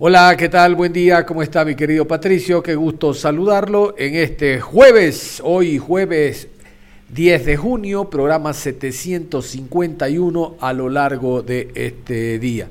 Hola, ¿qué tal? Buen día, ¿cómo está mi querido Patricio? Qué gusto saludarlo en este jueves, hoy jueves 10 de junio, programa 751 a lo largo de este día.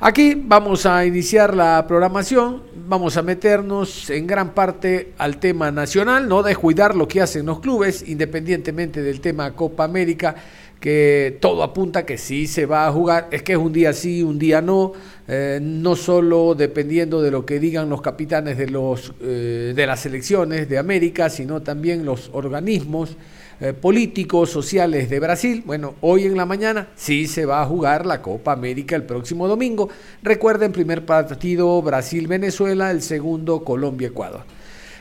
Aquí vamos a iniciar la programación, vamos a meternos en gran parte al tema nacional, no descuidar lo que hacen los clubes, independientemente del tema Copa América, que todo apunta que sí se va a jugar, es que es un día sí, un día no, eh, no solo dependiendo de lo que digan los capitanes de, los, eh, de las elecciones de América, sino también los organismos eh, políticos, sociales de Brasil. Bueno, hoy en la mañana sí se va a jugar la Copa América el próximo domingo. Recuerden, primer partido Brasil-Venezuela, el segundo Colombia-Ecuador.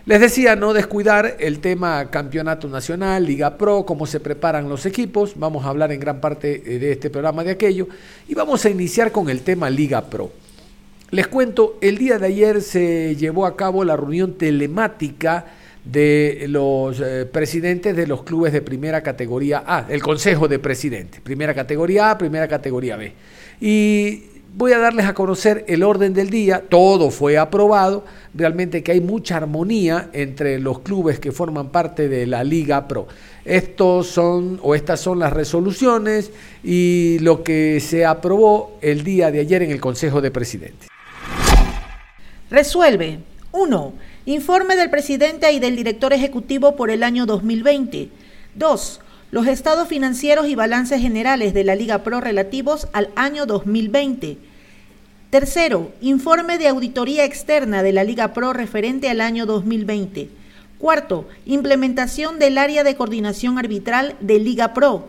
Les decía no descuidar el tema campeonato nacional, Liga Pro, cómo se preparan los equipos. Vamos a hablar en gran parte eh, de este programa de aquello. Y vamos a iniciar con el tema Liga Pro. Les cuento, el día de ayer se llevó a cabo la reunión telemática de los eh, presidentes de los clubes de primera categoría A, el Consejo de Presidentes, primera categoría A, primera categoría B. Y voy a darles a conocer el orden del día, todo fue aprobado, realmente que hay mucha armonía entre los clubes que forman parte de la Liga Pro. Estos son o estas son las resoluciones y lo que se aprobó el día de ayer en el Consejo de Presidentes. Resuelve 1 Informe del presidente y del director ejecutivo por el año 2020. 2. Los estados financieros y balances generales de la Liga Pro relativos al año 2020. Tercero, informe de auditoría externa de la Liga Pro referente al año 2020. Cuarto, implementación del área de coordinación arbitral de Liga Pro.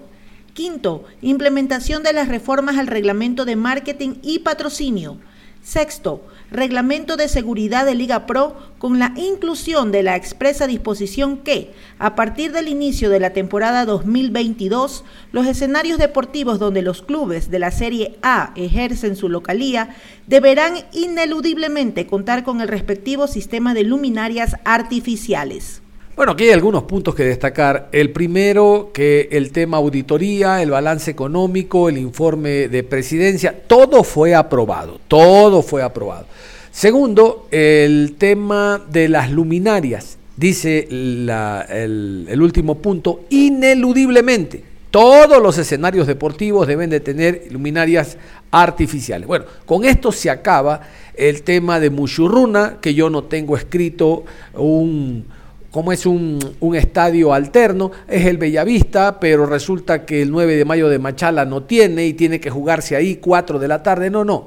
Quinto, implementación de las reformas al reglamento de marketing y patrocinio. Sexto, reglamento de seguridad de Liga Pro con la inclusión de la expresa disposición que, a partir del inicio de la temporada 2022, los escenarios deportivos donde los clubes de la Serie A ejercen su localía deberán ineludiblemente contar con el respectivo sistema de luminarias artificiales. Bueno, aquí hay algunos puntos que destacar. El primero, que el tema auditoría, el balance económico, el informe de presidencia, todo fue aprobado, todo fue aprobado. Segundo, el tema de las luminarias, dice el, el último punto, ineludiblemente, todos los escenarios deportivos deben de tener luminarias artificiales. Bueno, con esto se acaba el tema de Mushurruna, que yo no tengo escrito un como es un, estadio alterno, es el Bellavista, pero resulta que el 9 de mayo de Machala no tiene y tiene que jugarse ahí 4 de la tarde. No, no.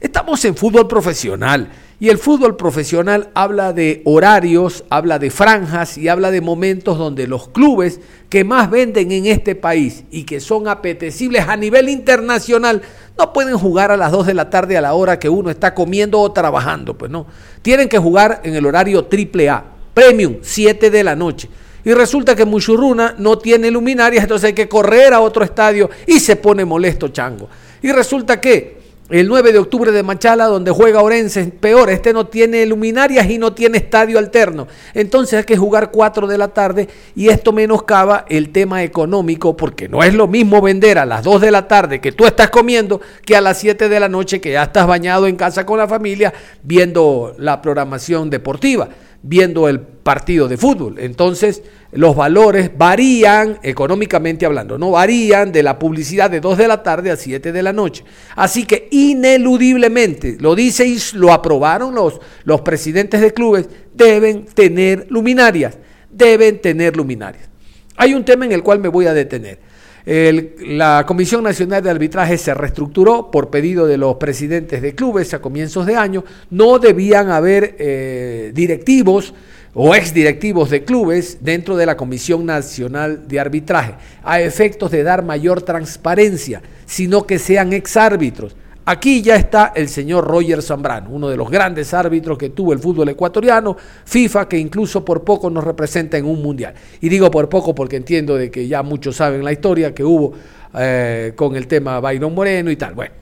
Estamos en fútbol profesional y el fútbol profesional habla de horarios, habla de franjas y habla de momentos donde los clubes que más venden en este país y que son apetecibles a nivel internacional no pueden jugar a las 2 de la tarde a la hora que uno está comiendo o trabajando, pues no. Tienen que jugar en el horario triple A Premium, 7 de la noche. Y resulta que Muchurruna no tiene luminarias, entonces hay que correr a otro estadio y se pone molesto Chango. Y resulta que el 9 de octubre de Machala, donde juega Orense, peor, este no tiene luminarias y no tiene estadio alterno. Entonces hay que jugar 4 de la tarde y esto menoscaba el tema económico, porque no es lo mismo vender a las 2 de la tarde que tú estás comiendo que a las 7 de la noche que ya estás bañado en casa con la familia viendo la programación deportiva viendo el partido de fútbol. Entonces, los valores varían, económicamente hablando, no varían de la publicidad de 2 de la tarde a 7 de la noche. Así que ineludiblemente, lo dice y lo aprobaron los, los presidentes de clubes, deben tener luminarias, deben tener luminarias. Hay un tema en el cual me voy a detener la Comisión Nacional de Arbitraje se reestructuró por pedido de los presidentes de clubes a comienzos de año. No debían haber eh, directivos o exdirectivos de clubes dentro de la Comisión Nacional de Arbitraje, a efectos de dar mayor transparencia, sino que sean exárbitros. Aquí ya está el señor Roger Zambrano, uno de los grandes árbitros que tuvo el fútbol ecuatoriano, FIFA que incluso por poco nos representa en un mundial. Y digo por poco porque entiendo de que ya muchos saben la historia que hubo eh, con el tema Byron Moreno y tal. Bueno,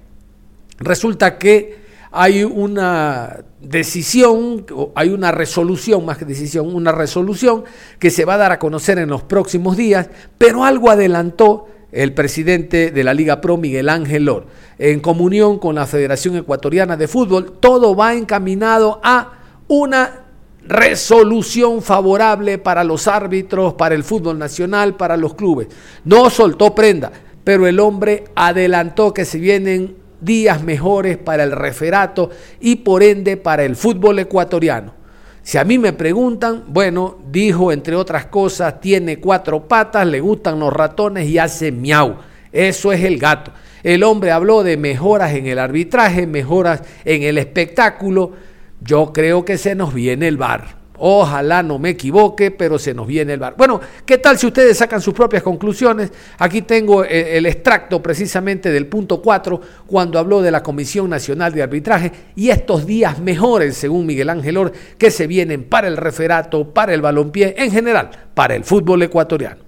resulta que hay una decisión, hay una resolución, más que decisión, una resolución que se va a dar a conocer en los próximos días, pero algo adelantó el presidente de la Liga Pro, Miguel Ángel Lor, en comunión con la Federación Ecuatoriana de Fútbol, todo va encaminado a una resolución favorable para los árbitros, para el fútbol nacional, para los clubes. No soltó prenda, pero el hombre adelantó que se vienen días mejores para el referato y por ende para el fútbol ecuatoriano. Si a mí me preguntan, bueno, dijo entre otras cosas, tiene cuatro patas, le gustan los ratones y hace miau. Eso es el gato. El hombre habló de mejoras en el arbitraje, mejoras en el espectáculo. Yo creo que se nos viene el bar. Ojalá no me equivoque, pero se nos viene el bar. Bueno, ¿qué tal si ustedes sacan sus propias conclusiones? Aquí tengo eh, el, extracto precisamente del punto 4, cuando habló de la Comisión Nacional de Arbitraje y estos días mejores, según Miguel Ángel Or, que se vienen para el referato, para el balompié, en general, para el fútbol ecuatoriano.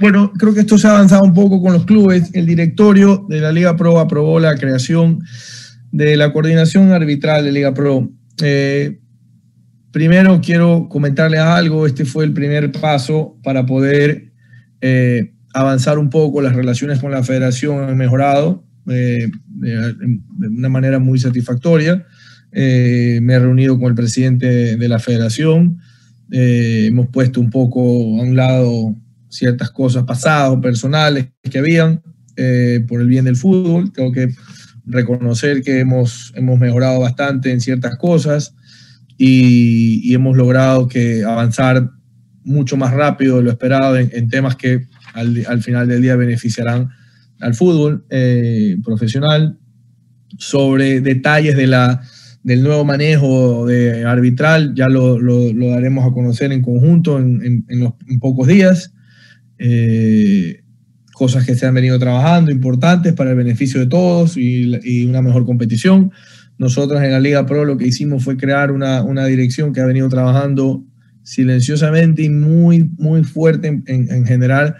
Bueno, creo que esto se ha avanzado un poco con los clubes. El directorio de la Liga Pro aprobó la creación de la coordinación arbitral de Liga Pro. Eh, Primero quiero comentarles algo, este fue el primer paso para poder eh, avanzar un poco, las relaciones con la federación han mejorado eh, de, una manera muy satisfactoria. Eh, me he reunido con el presidente de la federación, hemos puesto un poco a un lado ciertas cosas pasadas personales que habían por el bien del fútbol. Tengo que reconocer que hemos, hemos mejorado bastante en ciertas cosas y, hemos logrado que avanzar mucho más rápido de lo esperado en, temas que al, final del día beneficiarán al fútbol eh, profesional, sobre detalles de la, del nuevo manejo de arbitral, ya lo, lo, daremos a conocer en conjunto en, en, los, pocos días. Eh, cosas que se han venido trabajando, importantes para el beneficio de todos y, y una mejor competición. Nosotros en la Liga Pro lo que hicimos fue crear una, dirección que ha venido trabajando silenciosamente y muy, muy fuerte en, general,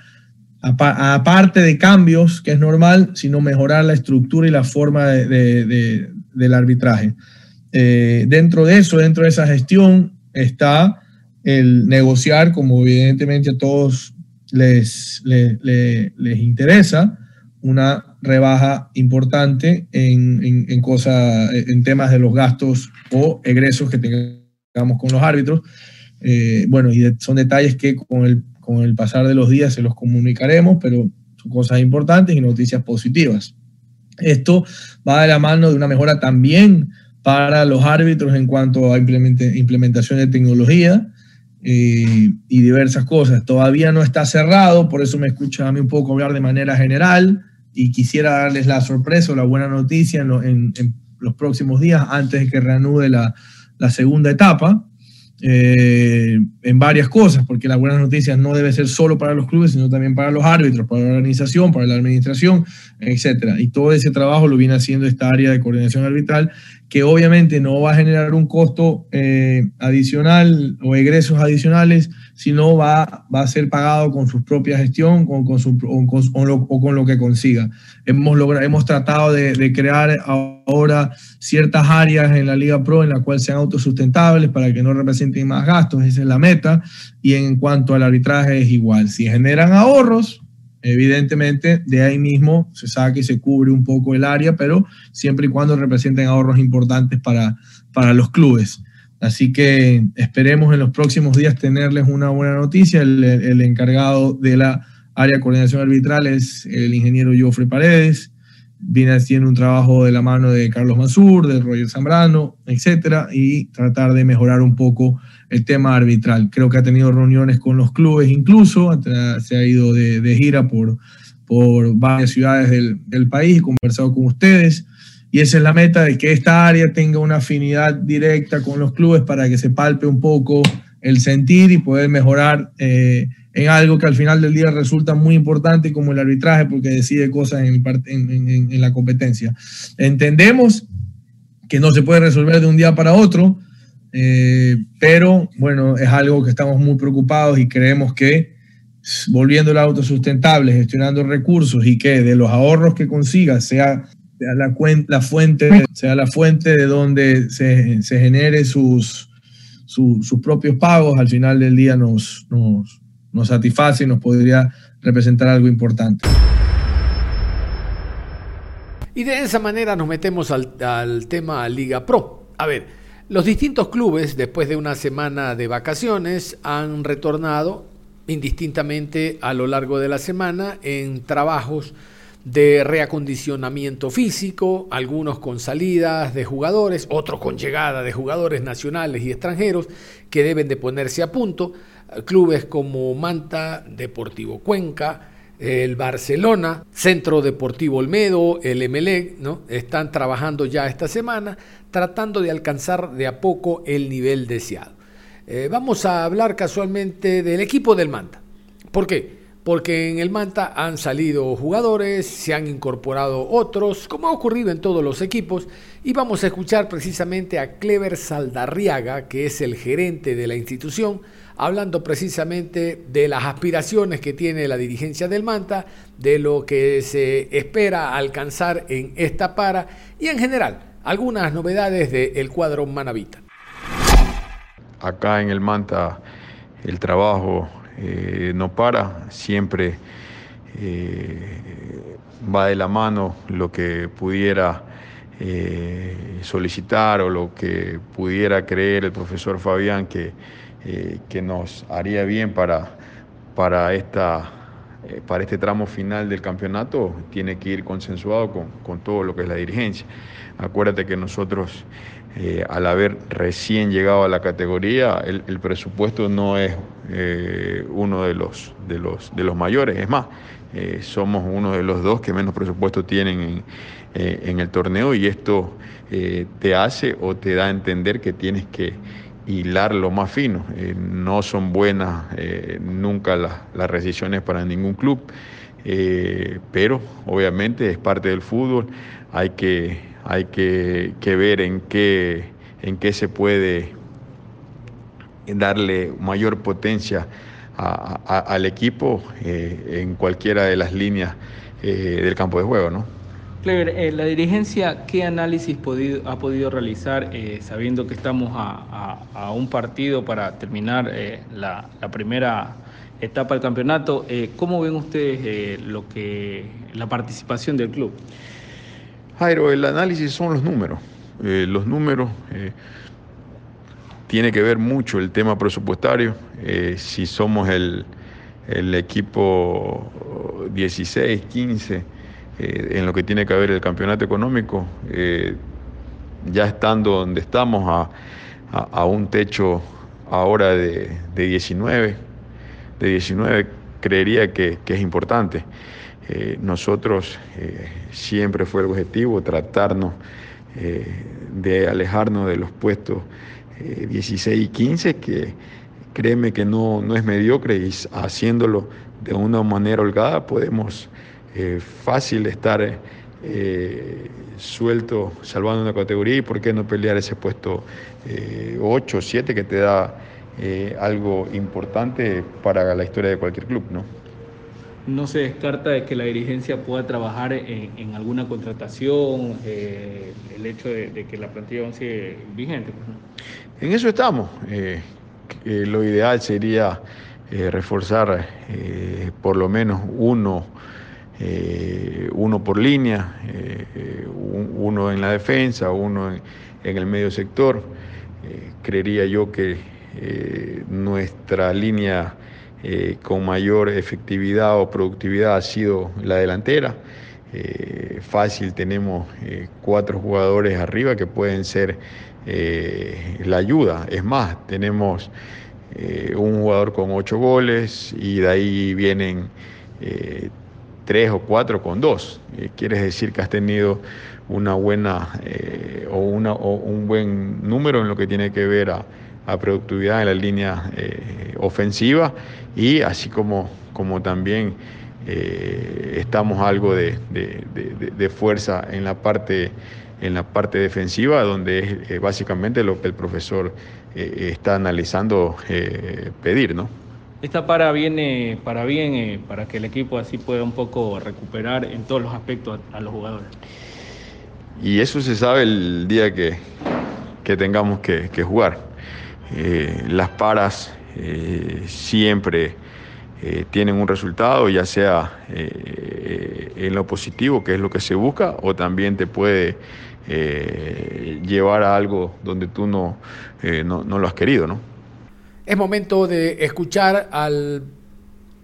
aparte de cambios, que es normal, sino mejorar la estructura y la forma del arbitraje. Eh, dentro de eso, dentro de esa gestión, está el negociar, como evidentemente a todos les, les, les interesa, una rebaja importante en, en, cosas, en temas de los gastos o egresos que tengamos con los árbitros. Eh, bueno, y son detalles que con el, con el pasar de los días se los comunicaremos, pero son cosas importantes y noticias positivas. Esto va de la mano de una mejora también para los árbitros en cuanto a implementación de tecnología eh, y diversas cosas. Todavía no está cerrado, por eso me escucha a mí un poco hablar de manera general y quisiera darles la sorpresa o la buena noticia en, los próximos días antes de que reanude la, la segunda etapa. Eh, en varias cosas, porque las buenas noticias no debe ser solo para los clubes, sino también para los árbitros, para la organización, para la administración, etc. Y todo ese trabajo lo viene haciendo esta área de coordinación arbitral, que obviamente no va a generar un costo eh, adicional o egresos adicionales, sino va, va a ser pagado con su propia gestión con, con su, o, con, o, con, lo, que consiga. Hemos, logrado, hemos tratado de, crear ahora ciertas áreas en la Liga Pro en las cuales sean autosustentables para que no representen más gastos, esa es la meta. Y en cuanto al arbitraje es igual, si generan ahorros, evidentemente de ahí mismo se saca y se cubre un poco el área, pero siempre y cuando representen ahorros importantes para, para los clubes. Así que esperemos en los próximos días tenerles una buena noticia. El, encargado de la área de coordinación arbitral es el ingeniero Joffre Paredes. Viene haciendo un trabajo de la mano de Carlos Mansur, de Roger Zambrano, etcétera, y tratar de mejorar un poco el tema arbitral. Creo que ha tenido reuniones con los clubes incluso, se ha ido de, gira por, por varias ciudades del, país y conversado con ustedes y esa es la meta de que esta área tenga una afinidad directa con los clubes para que se palpe un poco el sentir y poder mejorar eh, en algo que al final del día resulta muy importante como el arbitraje porque decide cosas en, en, la competencia. Entendemos que no se puede resolver de un día para otro, eh, pero bueno, es algo que estamos muy preocupados y creemos que volviendo el auto sustentable, gestionando recursos y que de los ahorros que consiga sea, la, fuente, sea la fuente de donde se, genere sus, sus propios pagos, al final del día nos, nos satisface y nos podría representar algo importante. Y de esa manera nos metemos al, al, tema Liga Pro. A ver, los distintos clubes, después de una semana de vacaciones, han retornado indistintamente a lo largo de la semana en trabajos de reacondicionamiento físico, algunos con salidas de jugadores, otros con llegada de jugadores nacionales y extranjeros que deben de ponerse a punto. Clubes como Manta, Deportivo Cuenca, el Barcelona, Centro Deportivo Olmedo, el Emelec, ¿no? están trabajando ya esta semana tratando de alcanzar de a poco el nivel deseado. Eh, vamos a hablar casualmente del equipo del Manta. ¿Por qué? Porque en el Manta han salido jugadores, se han incorporado otros, como ha ocurrido en todos los equipos, y vamos a escuchar precisamente a Clever Saldarriaga, que es el gerente de la institución, hablando precisamente de las aspiraciones que tiene la dirigencia del Manta, de lo que se espera alcanzar en esta para y en general algunas novedades del cuadro Manavita. Acá en el Manta el trabajo eh, no para, siempre eh, va de la mano lo que pudiera eh, solicitar o lo que pudiera creer el profesor Fabián que, que nos haría bien para, para, esta, para este tramo final del campeonato, tiene que ir consensuado con, con todo lo que es la dirigencia. Acuérdate que nosotros eh, al haber recién llegado a la categoría, el, presupuesto no es eh, uno de los, de, los, de los mayores, es más, eh, somos uno de los dos que menos presupuesto tienen en, el torneo y esto te hace o te da a entender que tienes que hilar lo más fino. no son buenas nunca las, las rescisiones para ningún club, pero obviamente es parte del fútbol, hay que hay que, ver en qué, en qué se puede darle mayor potencia al equipo eh, en cualquiera de las líneas eh, del campo de juego, ¿no? Clever, eh, la dirigencia, ¿qué análisis ha podido realizar sabiendo que estamos a, un partido para terminar la, la, primera etapa del campeonato? ¿Cómo ven ustedes lo que la participación del club? Jairo, el análisis son los números. Eh, los números eh, tiene que ver mucho el tema presupuestario. Eh, si somos el, equipo 16, 15, en lo que tiene que ver el campeonato económico, ya estando donde estamos a, un techo ahora de, 19, de 19 creería que es importante. Eh, nosotros eh, siempre fue el objetivo tratarnos eh, de alejarnos de los puestos 16 y 15, que créeme que no, no es mediocre y haciéndolo de una manera holgada podemos fácil estar suelto salvando una categoría y por qué no pelear ese puesto 8 o 7 que te da algo importante para la historia de cualquier club, ¿no? No se descarta de que la dirigencia pueda trabajar en, alguna contratación, eh, el hecho de, que la plantilla aún sigue vigente. Pues, en eso estamos. Eh, lo ideal sería eh, reforzar por lo menos uno, uno por línea, uno en la defensa, uno en el medio sector. creería yo que nuestra línea eh, con mayor efectividad o productividad ha sido la delantera. Eh, fácil, tenemos eh, cuatro jugadores arriba que pueden ser la ayuda. Es más, tenemos un jugador con ocho goles y de ahí vienen tres o cuatro con dos. Quieres decir que has tenido una buena o, una, o un buen número en lo que tiene que ver a, productividad en la línea eh, ofensiva y así como, como también estamos algo de, de, fuerza en la parte en la parte defensiva donde es básicamente lo que el profesor está analizando pedir, ¿no? Esta para viene para bien, eh, para que el equipo así pueda un poco recuperar en todos los aspectos a, los jugadores. Y eso se sabe el día que, tengamos que, jugar. Eh, las paras eh, siempre tienen un resultado, ya sea en lo positivo, que es lo que se busca, o también te puede llevar a algo donde tú no, no, no lo has querido, ¿no? Es momento de escuchar al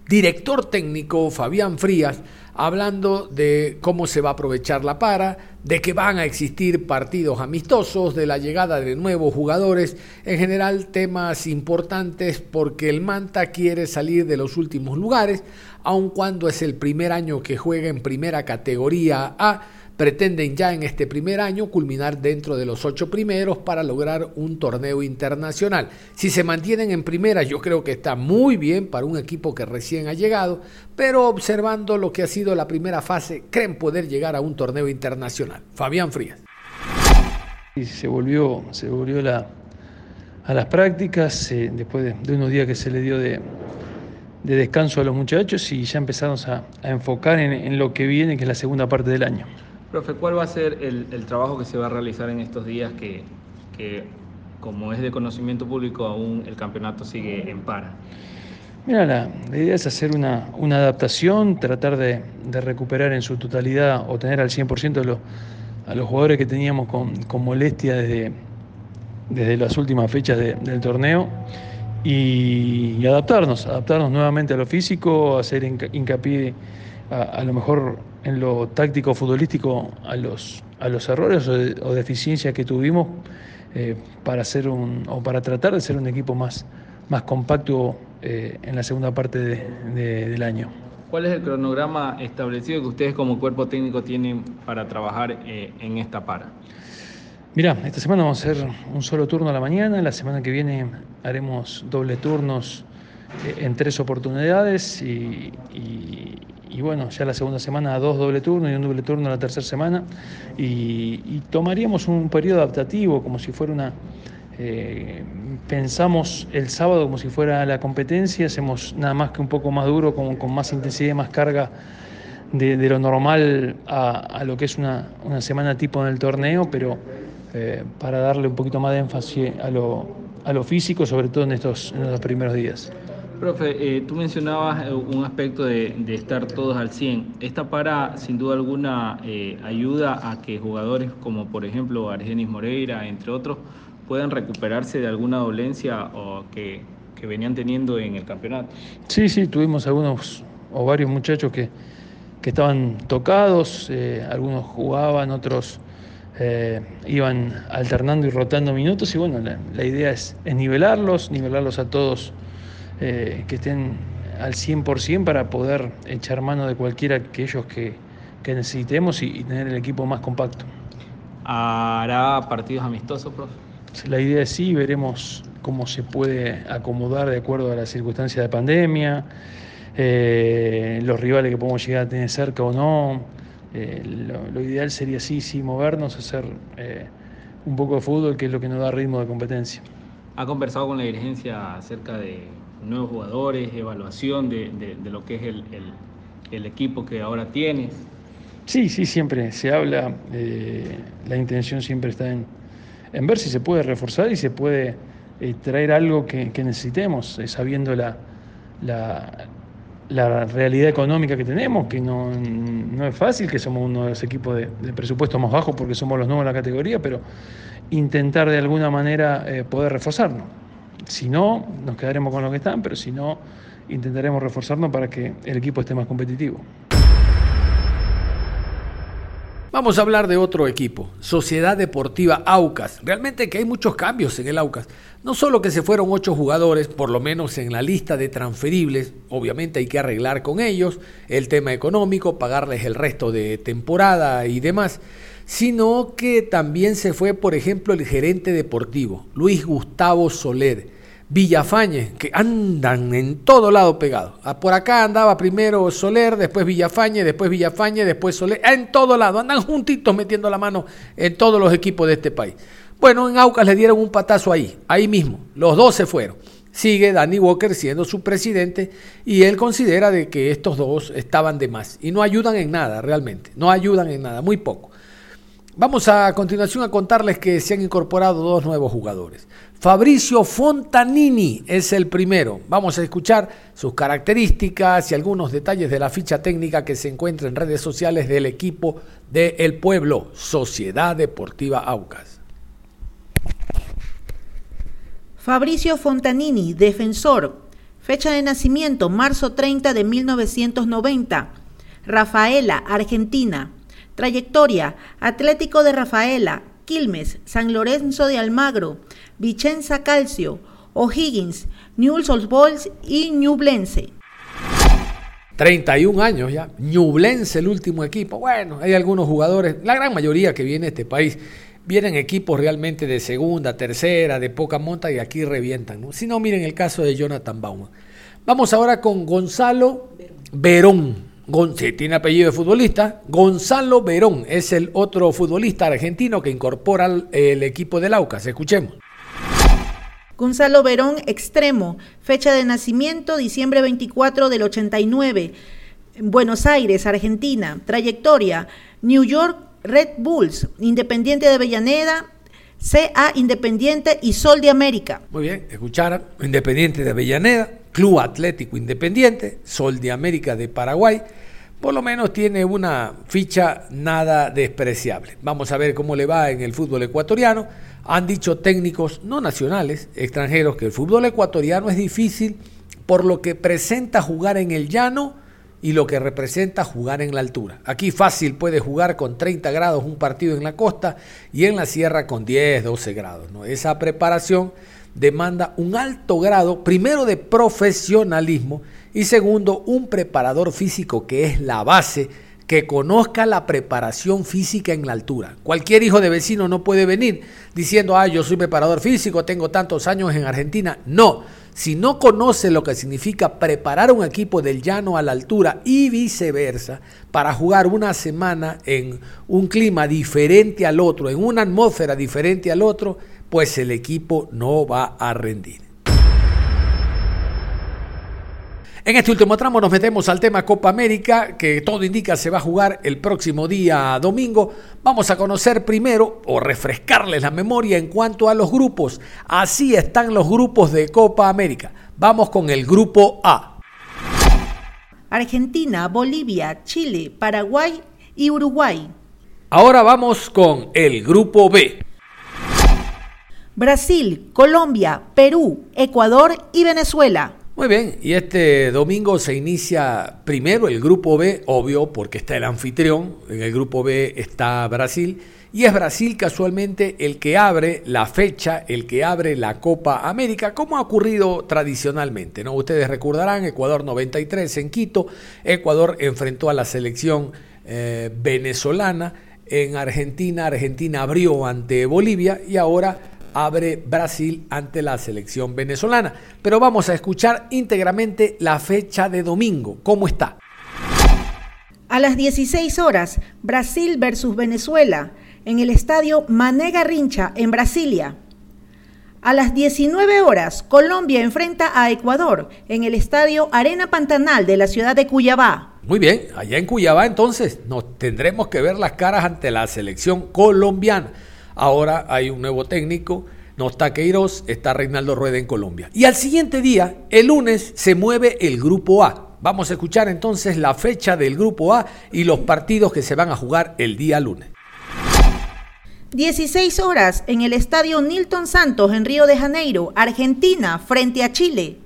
director técnico Fabián Frías hablando de cómo se va a aprovechar la para, de que van a existir partidos amistosos, de la llegada de nuevos jugadores, en general temas importantes porque el Manta quiere salir de los últimos lugares, aun cuando es el primer año que juega en primera categoría A pretenden ya en este primer año culminar dentro de los ocho primeros para lograr un torneo internacional. Si se mantienen en primera, yo creo que está muy bien para un equipo que recién ha llegado, pero observando lo que ha sido la primera fase, creen poder llegar a un torneo internacional. Fabián Frías. Se volvió, se volvió a las prácticas eh, después de, unos días que se le dio de, descanso a los muchachos y ya empezamos a, enfocar en lo que viene, que es la segunda parte del año. Profe, ¿cuál va a ser el, trabajo que se va a realizar en estos días que, como es de conocimiento público, aún el campeonato sigue en para? Mira, la, idea es hacer una, adaptación, tratar de, recuperar en su totalidad o tener al 100% a los jugadores que teníamos con, molestia desde, desde las últimas fechas del torneo y, adaptarnos, adaptarnos nuevamente a lo físico, hacer hincapié a, lo mejor en lo táctico futbolístico a los, a los errores o, deficiencias que tuvimos eh, para hacer un, o para tratar de ser un equipo más, más compacto eh, en la segunda parte del año. ¿Cuál es el cronograma establecido que ustedes como cuerpo técnico tienen para trabajar eh, en esta para? Mira, esta semana vamos a hacer un solo turno a la mañana, la semana que viene haremos doble turnos en tres oportunidades y, y bueno, ya la segunda semana dos doble turno y un doble turno la tercera semana y, tomaríamos un periodo adaptativo como si fuera una... Eh, pensamos el sábado como si fuera la competencia, hacemos nada más que un poco más duro, con, con más intensidad y más carga de, lo normal a, lo que es una, semana tipo en el torneo, pero eh, para darle un poquito más de énfasis a lo, a lo físico, sobre todo en estos, en estos primeros días. Profe, eh, tú mencionabas eh, un aspecto de, estar todos al 100. Esta para, sin duda alguna, eh, ayuda a que jugadores como, por ejemplo, Argenis Moreira, entre otros, puedan recuperarse de alguna dolencia o que, venían teniendo en el campeonato. Sí, sí, tuvimos algunos o varios muchachos que, estaban tocados, algunos jugaban, otros iban alternando y rotando minutos y bueno, la, idea es nivelarlos, nivelarlos a todos eh, que estén al 100% para poder echar mano de cualquiera de aquellos que, necesitemos y, tener el equipo más compacto. ¿Hará partidos amistosos, profe? La idea es sí, veremos cómo se puede acomodar de acuerdo a las circunstancias de pandemia, eh, los rivales que podemos llegar a tener cerca o no. Eh, lo, ideal sería sí, sí, movernos, hacer un poco de fútbol, que es lo que nos da ritmo de competencia. ¿Ha conversado con la dirigencia acerca de nuevos jugadores, evaluación de, lo que es el, equipo que ahora tienes. Sí, sí, siempre se habla, eh, la intención siempre está en, ver si se puede reforzar y se puede eh, traer algo que, necesitemos, eh, sabiendo la, la, realidad económica que tenemos, que no, es fácil, que somos uno de los equipos de, de presupuesto más bajos porque somos los nuevos en la categoría, pero intentar de alguna manera poder reforzarnos. Si no, nos quedaremos con lo que están, pero si no, intentaremos reforzarnos para que el equipo esté más competitivo. Vamos a hablar de otro equipo, Sociedad Deportiva Aucas. Realmente que hay muchos cambios en el Aucas. No solo que se fueron ocho jugadores, por lo menos en la lista de transferibles, obviamente hay que arreglar con ellos el tema económico, pagarles el resto de temporada y demás, sino que también se fue, por ejemplo, el gerente deportivo, Luis Gustavo Soler Villafañe, que andan en todo lado pegados. Ah, por acá andaba primero Soler, después Villafañe, después Villafañe, después Soler, en todo lado, andan juntitos metiendo la mano en todos los equipos de este país. Bueno, en Aucas le dieron un patazo ahí, ahí mismo, los dos se fueron. Sigue Danny Walker siendo su presidente y él considera de que estos dos estaban de más y no ayudan en nada realmente, no ayudan en nada, muy poco. Vamos a continuación a contarles que se han incorporado dos nuevos jugadores. Fabricio Fontanini es el primero. Vamos a escuchar sus características y algunos detalles de la ficha técnica que se encuentra en redes sociales del equipo de El Pueblo, Sociedad Deportiva Aucas. Fabricio Fontanini, defensor. Fecha de nacimiento, marzo 30 de 1990. Rafaela, Argentina. Trayectoria, Atlético de Rafaela, Quilmes, San Lorenzo de Almagro, Vicenza Calcio, O'Higgins, Newell's Old Boys y Ñublense. 31 años ya, Ñublense el último equipo. Bueno, hay algunos jugadores, la gran mayoría que viene a este país, vienen equipos realmente de segunda, tercera, de poca monta y aquí revientan. Si no, miren el caso de Jonathan Bauman. Vamos ahora con Gonzalo Verón tiene apellido de futbolista. Gonzalo Verón es el otro futbolista argentino que incorpora el equipo del Aucas. Escuchemos. Gonzalo Verón, extremo, fecha de nacimiento diciembre 24 del 89, Buenos Aires, Argentina, trayectoria, New York Red Bulls, Independiente de Avellaneda, CA Independiente y Sol de América. Muy bien, escucharon, Independiente de Avellaneda, Club Atlético Independiente, Sol de América de Paraguay, por lo menos tiene una ficha nada despreciable. Vamos a ver cómo le va en el fútbol ecuatoriano. Han dicho técnicos no nacionales, extranjeros, que el fútbol ecuatoriano es difícil por lo que presenta jugar en el llano y lo que representa jugar en la altura. Aquí fácil puede jugar con 30 grados un partido en la costa y en la sierra con 10, 12 grados. ¿no? Esa preparación demanda un alto grado, primero de profesionalismo y segundo, un preparador físico que es la base, que conozca la preparación física en la altura. Cualquier hijo de vecino no puede venir diciendo, ah, yo soy preparador físico, tengo tantos años en Argentina. No, si no conoce lo que significa preparar un equipo del llano a la altura y viceversa, para jugar una semana en un clima diferente al otro, en una atmósfera diferente al otro, pues el equipo no va a rendir. En este último tramo nos metemos al tema Copa América, que todo indica se va a jugar el próximo día domingo. Vamos a conocer primero o refrescarles la memoria en cuanto a los grupos. Así están los grupos de Copa América. Vamos con el grupo A. Argentina, Bolivia, Chile, Paraguay y Uruguay. Ahora vamos con el grupo B. Brasil, Colombia, Perú, Ecuador y Venezuela. Muy bien, y este domingo se inicia primero el grupo B, obvio, porque está el anfitrión, en el grupo B está Brasil, y es Brasil casualmente el que abre la fecha, el que abre la Copa América, como ha ocurrido tradicionalmente. ¿no? Ustedes recordarán, Ecuador 93 en Quito, Ecuador enfrentó a la selección eh, venezolana, en Argentina, Argentina abrió ante Bolivia y ahora abre Brasil ante la selección venezolana. Pero vamos a escuchar íntegramente la fecha de domingo. ¿Cómo está? A las 16 horas, Brasil versus Venezuela en el estadio Mané Garrincha en Brasilia. A las 19 horas, Colombia enfrenta a Ecuador en el estadio Arena Pantanal de la ciudad de Cuyabá. Muy bien, allá en Cuyabá entonces nos tendremos que ver las caras ante la selección colombiana. Ahora hay un nuevo técnico, no está Queiroz, está Reinaldo Rueda en Colombia. Y al siguiente día, el lunes, se mueve el grupo A. Vamos a escuchar entonces la fecha del grupo A y los partidos que se van a jugar el día lunes. 16 horas en el estadio Nilton Santos en Río de Janeiro, Argentina, frente a Chile.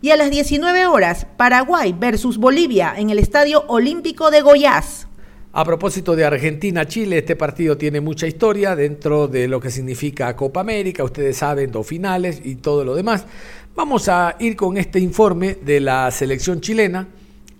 Y a las 19 horas, Paraguay versus Bolivia en el estadio Olímpico de Goiás. A propósito de Argentina-Chile, este partido tiene mucha historia dentro de lo que significa Copa América, ustedes saben, dos finales y todo lo demás. Vamos a ir con este informe de la selección chilena.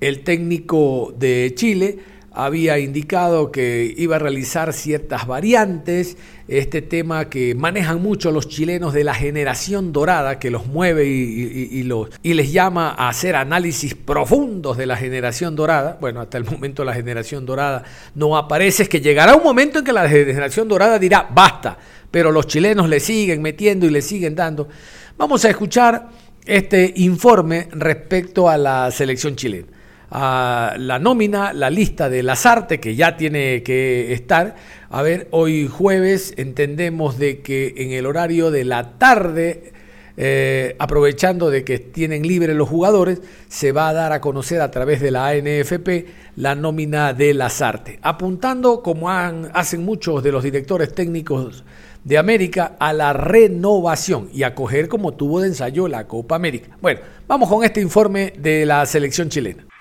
El técnico de Chile había indicado que iba a realizar ciertas variantes, este tema que manejan mucho los chilenos de la generación dorada, que los mueve y, los, y les llama a hacer análisis profundos de la generación dorada. Bueno, hasta el momento la generación dorada no aparece, es que llegará un momento en que la generación dorada dirá, basta, pero los chilenos le siguen metiendo y le siguen dando. Vamos a escuchar este informe respecto a la selección chilena a la nómina, la lista de las artes que ya tiene que estar. A ver, hoy jueves entendemos de que en el horario de la tarde, eh, aprovechando de que tienen libres los jugadores, se va a dar a conocer a través de la ANFP la nómina de las artes, apuntando como hacen muchos de los directores técnicos de América a la renovación y a coger como tuvo de ensayo la Copa América. Bueno, vamos con este informe de la selección chilena.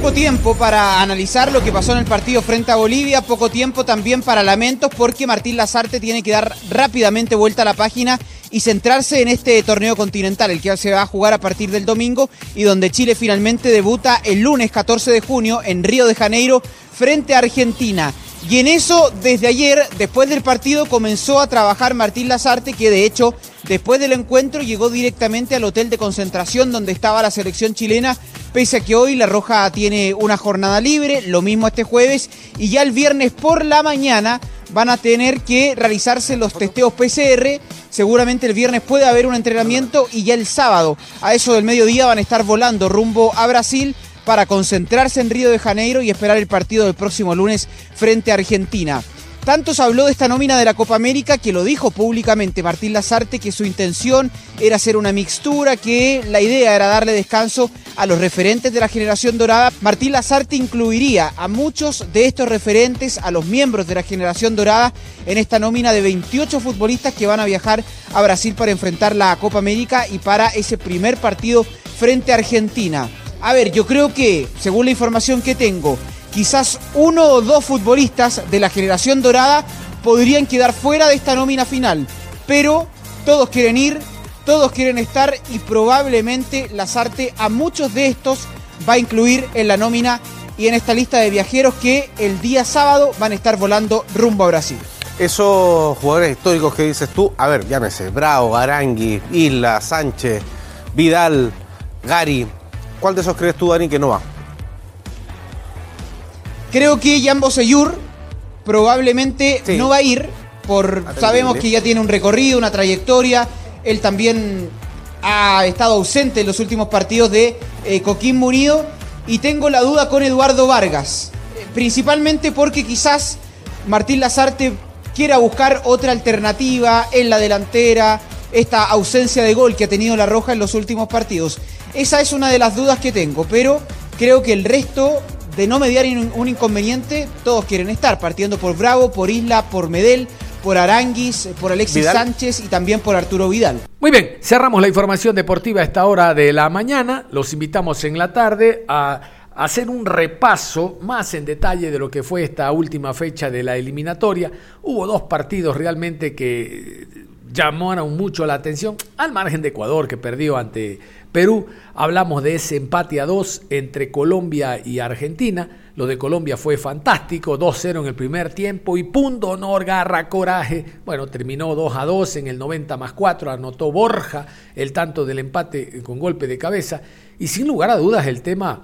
Poco tiempo para analizar lo que pasó en el partido frente a Bolivia, poco tiempo también para lamentos porque Martín Lazarte tiene que dar rápidamente vuelta a la página y centrarse en este torneo continental, el que se va a jugar a partir del domingo y donde Chile finalmente debuta el lunes 14 de junio en Río de Janeiro frente a Argentina. Y en eso, desde ayer, después del partido, comenzó a trabajar Martín Lazarte, que de hecho, después del encuentro, llegó directamente al hotel de concentración donde estaba la selección chilena pese a que hoy La Roja tiene una jornada libre, lo mismo este jueves, y ya el viernes por la mañana van a tener que realizarse los testeos PCR. Seguramente el viernes puede haber un entrenamiento y ya el sábado, a eso del mediodía, van a estar volando rumbo a Brasil para concentrarse en Río de Janeiro y esperar el partido del próximo lunes frente a Argentina. Tanto se habló de esta nómina de la Copa América que lo dijo públicamente Martín Lazarte que su intención era hacer una mixtura, que la idea era darle descanso a los referentes de la generación dorada. Martín Lazarte incluiría a muchos de estos referentes, a los miembros de la generación dorada, en esta nómina de 28 futbolistas que van a viajar a Brasil para enfrentar la Copa América y para ese primer partido frente a Argentina. A ver, yo creo que, según la información que tengo, quizás uno o dos futbolistas de la generación dorada podrían quedar fuera de esta nómina final. Pero todos quieren ir, todos quieren estar y probablemente Lazarte a muchos de estos va a incluir en la nómina y en esta lista de viajeros que el día sábado van a estar volando rumbo a Brasil. Esos jugadores históricos que dices tú, a ver, llámese, Bravo, Arangui, Isla, Sánchez, Vidal, Gary, ¿cuál de esos crees tú, Dani, que no va? Creo que Jambo Seyur probablemente no va a ir, por sabemos que ya tiene un recorrido, una trayectoria. Él también ha estado ausente en los últimos partidos de eh, Coquín Munido. Y tengo la duda con Eduardo Vargas, principalmente porque quizás Martín Lazarte quiera buscar otra alternativa en la delantera, esta ausencia de gol que ha tenido La Roja en los últimos partidos. Esa es una de las dudas que tengo, pero creo que el resto de no mediar un inconveniente, todos quieren estar, partiendo por Bravo, por Isla, por Medel, por Aranguis, por Alexis Sánchez y también por Arturo Vidal. Muy bien, cerramos la información deportiva a esta hora de la mañana. Los invitamos en la tarde a hacer un repaso más en detalle de lo que fue esta última fecha de la eliminatoria. Hubo dos partidos realmente que llamaron mucho la atención, al margen de Ecuador que perdió ante Perú. Hablamos de ese empate a dos entre Colombia y Argentina. Lo de Colombia fue fantástico, 2-0 en el primer tiempo y punto, honor, garra, coraje. Bueno, terminó 2 a 2 en el 90 más 4, anotó Borja el tanto del empate con golpe de cabeza. Y sin lugar a dudas el tema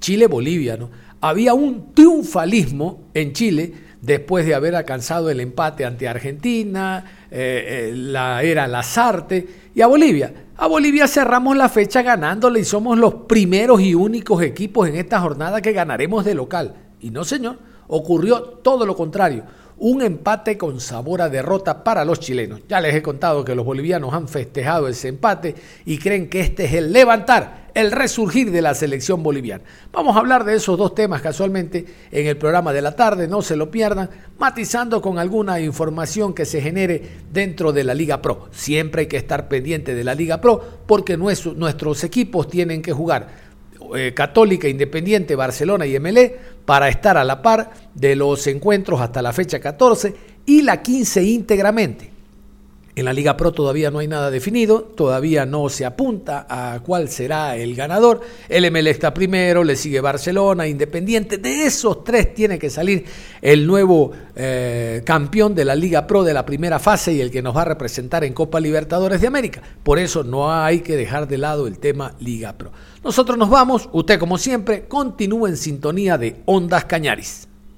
Chile-Bolivia, ¿no? Había un triunfalismo en Chile después de haber alcanzado el empate ante Argentina, eh, eh, la era Lazarte y a Bolivia. A Bolivia cerramos la fecha ganándole y somos los primeros y únicos equipos en esta jornada que ganaremos de local. Y no, señor, ocurrió todo lo contrario un empate con sabor a derrota para los chilenos. Ya les he contado que los bolivianos han festejado ese empate y creen que este es el levantar, el resurgir de la selección boliviana. Vamos a hablar de esos dos temas casualmente en el programa de la tarde, no se lo pierdan, matizando con alguna información que se genere dentro de la Liga Pro. Siempre hay que estar pendiente de la Liga Pro porque nuestros equipos tienen que jugar eh, Católica, Independiente, Barcelona y MLE para estar a la par de los encuentros hasta la fecha 14 y la 15 íntegramente. En la Liga Pro todavía no hay nada definido, todavía no se apunta a cuál será el ganador. El ML está primero, le sigue Barcelona, Independiente. De esos tres tiene que salir el nuevo eh, campeón de la Liga Pro de la primera fase y el que nos va a representar en Copa Libertadores de América. Por eso no hay que dejar de lado el tema Liga Pro. Nosotros nos vamos, usted como siempre, continúe en sintonía de Ondas Cañaris.